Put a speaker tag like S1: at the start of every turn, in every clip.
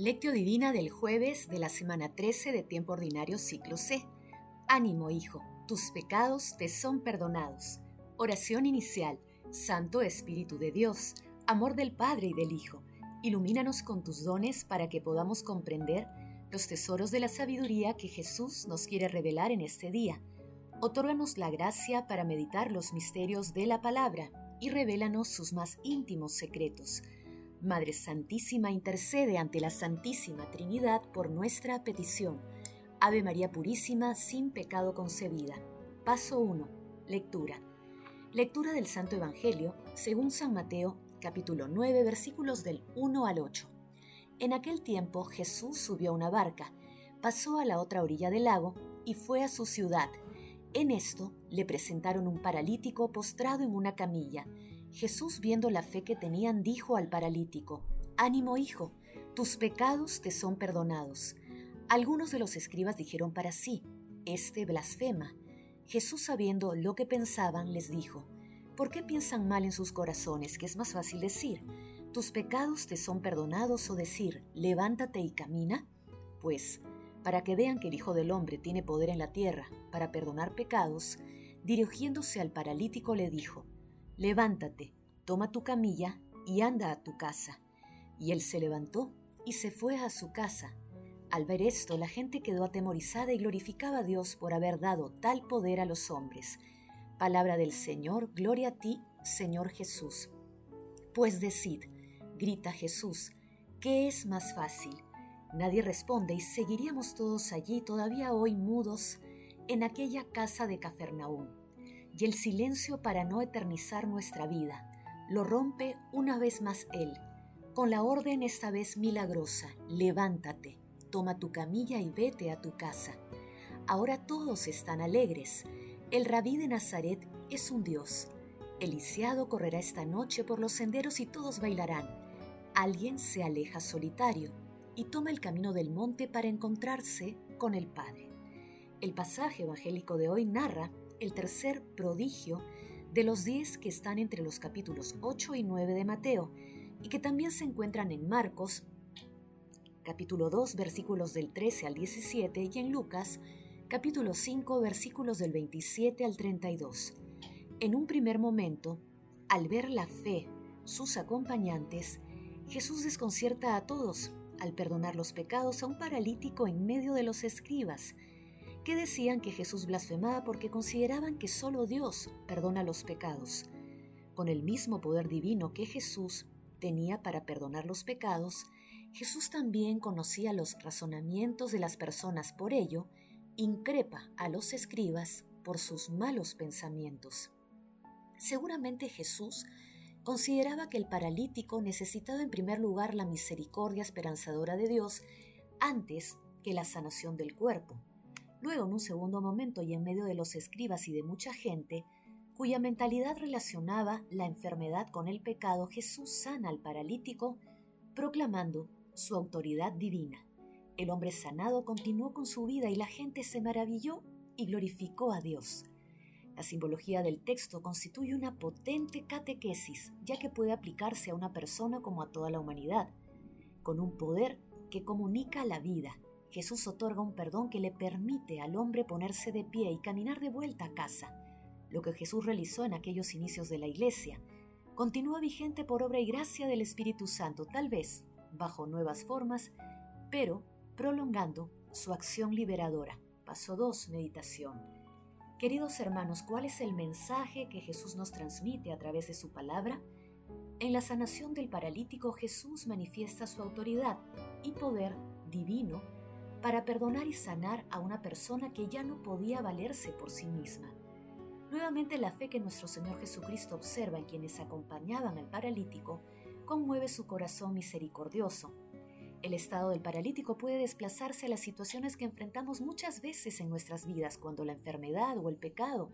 S1: Lectio Divina del jueves de la semana 13 de Tiempo Ordinario Ciclo C. Ánimo, hijo, tus pecados te son perdonados. Oración inicial. Santo Espíritu de Dios, amor del Padre y del Hijo, ilumínanos con tus dones para que podamos comprender los tesoros de la sabiduría que Jesús nos quiere revelar en este día. Otórganos la gracia para meditar los misterios de la palabra y revélanos sus más íntimos secretos Madre Santísima intercede ante la Santísima Trinidad por nuestra petición. Ave María Purísima, sin pecado concebida. Paso 1. Lectura. Lectura del Santo Evangelio, según San Mateo, capítulo 9, versículos del 1 al 8. En aquel tiempo Jesús subió a una barca, pasó a la otra orilla del lago y fue a su ciudad. En esto le presentaron un paralítico postrado en una camilla Jesús, viendo la fe que tenían, dijo al paralítico, Ánimo, hijo, tus pecados te son perdonados. Algunos de los escribas dijeron para sí, Este blasfema. Jesús, sabiendo lo que pensaban, les dijo, ¿por qué piensan mal en sus corazones, que es más fácil decir, tus pecados te son perdonados o decir, levántate y camina? Pues, para que vean que el Hijo del Hombre tiene poder en la tierra para perdonar pecados, dirigiéndose al paralítico le dijo, Levántate, toma tu camilla y anda a tu casa. Y él se levantó y se fue a su casa. Al ver esto, la gente quedó atemorizada y glorificaba a Dios por haber dado tal poder a los hombres. Palabra del Señor, gloria a ti, Señor Jesús. Pues decid, grita Jesús, ¿qué es más fácil? Nadie responde y seguiríamos todos allí todavía hoy mudos en aquella casa de Cafarnaúm y el silencio para no eternizar nuestra vida. Lo rompe una vez más Él, con la orden esta vez milagrosa, levántate, toma tu camilla y vete a tu casa. Ahora todos están alegres. El rabí de Nazaret es un Dios. El lisiado correrá esta noche por los senderos y todos bailarán. Alguien se aleja solitario y toma el camino del monte para encontrarse con el Padre. El pasaje evangélico de hoy narra el tercer prodigio de los diez que están entre los capítulos 8 y 9 de Mateo y que también se encuentran en Marcos, capítulo 2, versículos del 13 al 17 y en Lucas, capítulo 5, versículos del 27 al 32. En un primer momento, al ver la fe, sus acompañantes, Jesús desconcierta a todos al perdonar los pecados a un paralítico en medio de los escribas, que decían que Jesús blasfemaba porque consideraban que solo Dios perdona los pecados. Con el mismo poder divino que Jesús tenía para perdonar los pecados, Jesús también conocía los razonamientos de las personas, por ello, increpa a los escribas por sus malos pensamientos. Seguramente Jesús consideraba que el paralítico necesitaba en primer lugar la misericordia esperanzadora de Dios antes que la sanación del cuerpo. Luego, en un segundo momento y en medio de los escribas y de mucha gente, cuya mentalidad relacionaba la enfermedad con el pecado, Jesús sana al paralítico, proclamando su autoridad divina. El hombre sanado continuó con su vida y la gente se maravilló y glorificó a Dios. La simbología del texto constituye una potente catequesis, ya que puede aplicarse a una persona como a toda la humanidad, con un poder que comunica la vida, Jesús otorga un perdón que le permite al hombre ponerse de pie y caminar de vuelta a casa. Lo que Jesús realizó en aquellos inicios de la Iglesia continúa vigente por obra y gracia del Espíritu Santo, tal vez bajo nuevas formas, pero prolongando su acción liberadora. Paso 2. Meditación. Queridos hermanos, ¿cuál es el mensaje que Jesús nos transmite a través de su palabra? En la sanación del paralítico Jesús manifiesta su autoridad y poder divino para perdonar y sanar a una persona que ya no podía valerse por sí misma. Nuevamente la fe que nuestro Señor Jesucristo observa en quienes acompañaban al paralítico conmueve su corazón misericordioso. El estado del paralítico puede desplazarse a las situaciones que enfrentamos muchas veces en nuestras vidas cuando la enfermedad o el pecado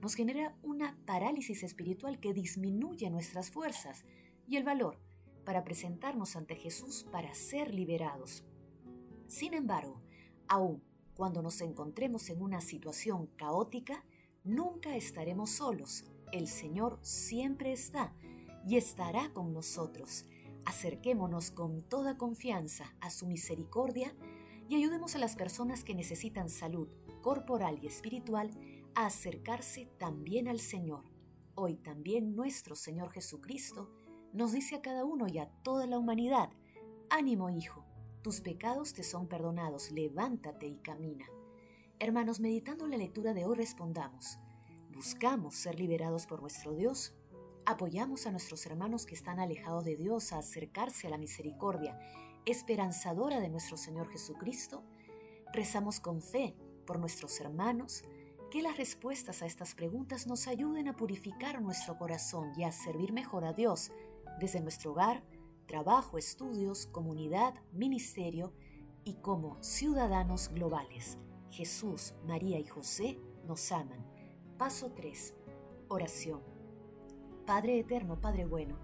S1: nos genera una parálisis espiritual que disminuye nuestras fuerzas y el valor para presentarnos ante Jesús para ser liberados. Sin embargo, aun cuando nos encontremos en una situación caótica, nunca estaremos solos. El Señor siempre está y estará con nosotros. Acerquémonos con toda confianza a su misericordia y ayudemos a las personas que necesitan salud corporal y espiritual a acercarse también al Señor. Hoy también nuestro Señor Jesucristo nos dice a cada uno y a toda la humanidad, ánimo hijo, tus pecados te son perdonados, levántate y camina. Hermanos, meditando la lectura de hoy respondamos, ¿buscamos ser liberados por nuestro Dios? ¿Apoyamos a nuestros hermanos que están alejados de Dios a acercarse a la misericordia esperanzadora de nuestro Señor Jesucristo? Rezamos con fe por nuestros hermanos, que las respuestas a estas preguntas nos ayuden a purificar nuestro corazón y a servir mejor a Dios desde nuestro hogar, trabajo, estudios, comunidad, ministerio y como ciudadanos globales. Jesús, María y José nos aman. Paso 3. Oración. Padre eterno, Padre bueno,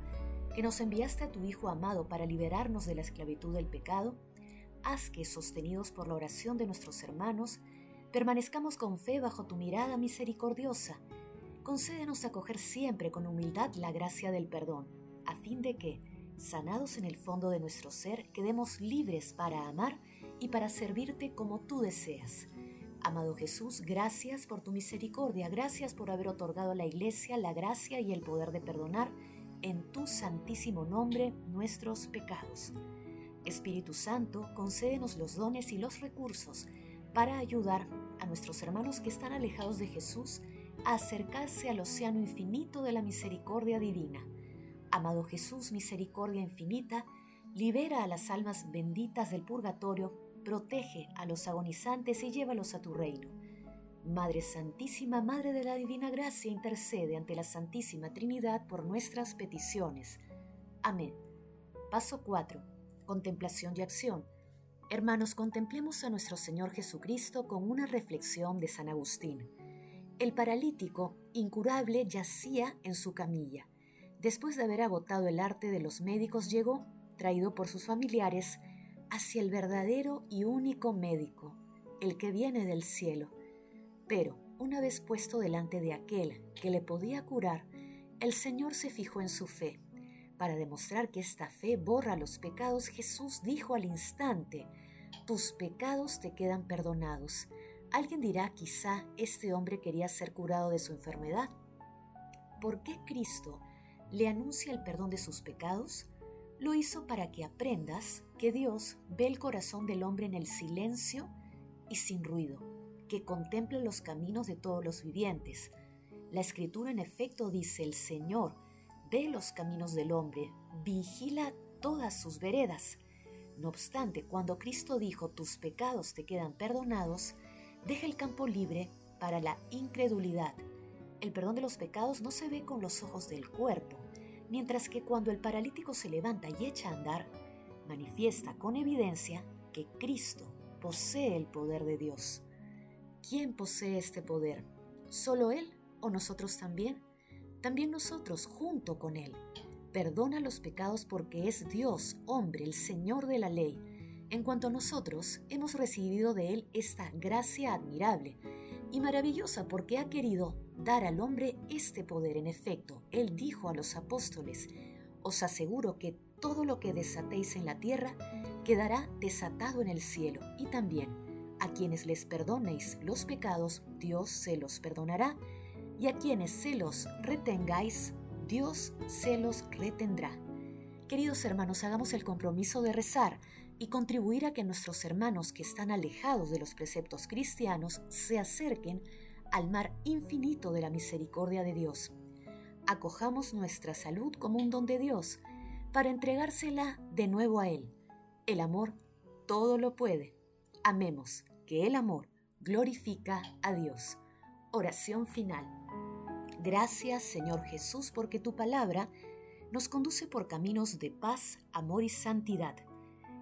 S1: que nos enviaste a tu Hijo amado para liberarnos de la esclavitud del pecado, haz que, sostenidos por la oración de nuestros hermanos, permanezcamos con fe bajo tu mirada misericordiosa. Concédenos acoger siempre con humildad la gracia del perdón, a fin de que, sanados en el fondo de nuestro ser, quedemos libres para amar y para servirte como tú deseas. Amado Jesús, gracias por tu misericordia, gracias por haber otorgado a la Iglesia la gracia y el poder de perdonar en tu santísimo nombre nuestros pecados. Espíritu Santo, concédenos los dones y los recursos para ayudar a nuestros hermanos que están alejados de Jesús a acercarse al océano infinito de la misericordia divina. Amado Jesús, misericordia infinita, libera a las almas benditas del purgatorio, protege a los agonizantes y llévalos a tu reino. Madre Santísima, Madre de la Divina Gracia, intercede ante la Santísima Trinidad por nuestras peticiones. Amén. Paso 4. Contemplación y acción. Hermanos, contemplemos a nuestro Señor Jesucristo con una reflexión de San Agustín. El paralítico, incurable, yacía en su camilla. Después de haber agotado el arte de los médicos, llegó, traído por sus familiares, hacia el verdadero y único médico, el que viene del cielo. Pero, una vez puesto delante de aquel que le podía curar, el Señor se fijó en su fe para demostrar que esta fe borra los pecados, Jesús dijo al instante, tus pecados te quedan perdonados. Alguien dirá, quizá este hombre quería ser curado de su enfermedad. ¿Por qué Cristo le anuncia el perdón de sus pecados? Lo hizo para que aprendas que Dios ve el corazón del hombre en el silencio y sin ruido, que contempla los caminos de todos los vivientes. La escritura en efecto dice, el Señor ve los caminos del hombre, vigila todas sus veredas. No obstante, cuando Cristo dijo, tus pecados te quedan perdonados, deja el campo libre para la incredulidad. El perdón de los pecados no se ve con los ojos del cuerpo, mientras que cuando el paralítico se levanta y echa a andar, manifiesta con evidencia que Cristo posee el poder de Dios. ¿Quién posee este poder? ¿Solo Él o nosotros también? también nosotros junto con Él. Perdona los pecados porque es Dios, hombre, el Señor de la ley. En cuanto a nosotros, hemos recibido de Él esta gracia admirable y maravillosa porque ha querido dar al hombre este poder. En efecto, Él dijo a los apóstoles, os aseguro que todo lo que desatéis en la tierra quedará desatado en el cielo y también a quienes les perdonéis los pecados, Dios se los perdonará y a quienes se los retengáis, Dios se los retendrá. Queridos hermanos, hagamos el compromiso de rezar y contribuir a que nuestros hermanos que están alejados de los preceptos cristianos se acerquen al mar infinito de la misericordia de Dios. Acojamos nuestra salud como un don de Dios para entregársela de nuevo a Él. El amor todo lo puede. Amemos que el amor glorifica a Dios. Oración final. Gracias, Señor Jesús, porque tu palabra nos conduce por caminos de paz, amor y santidad.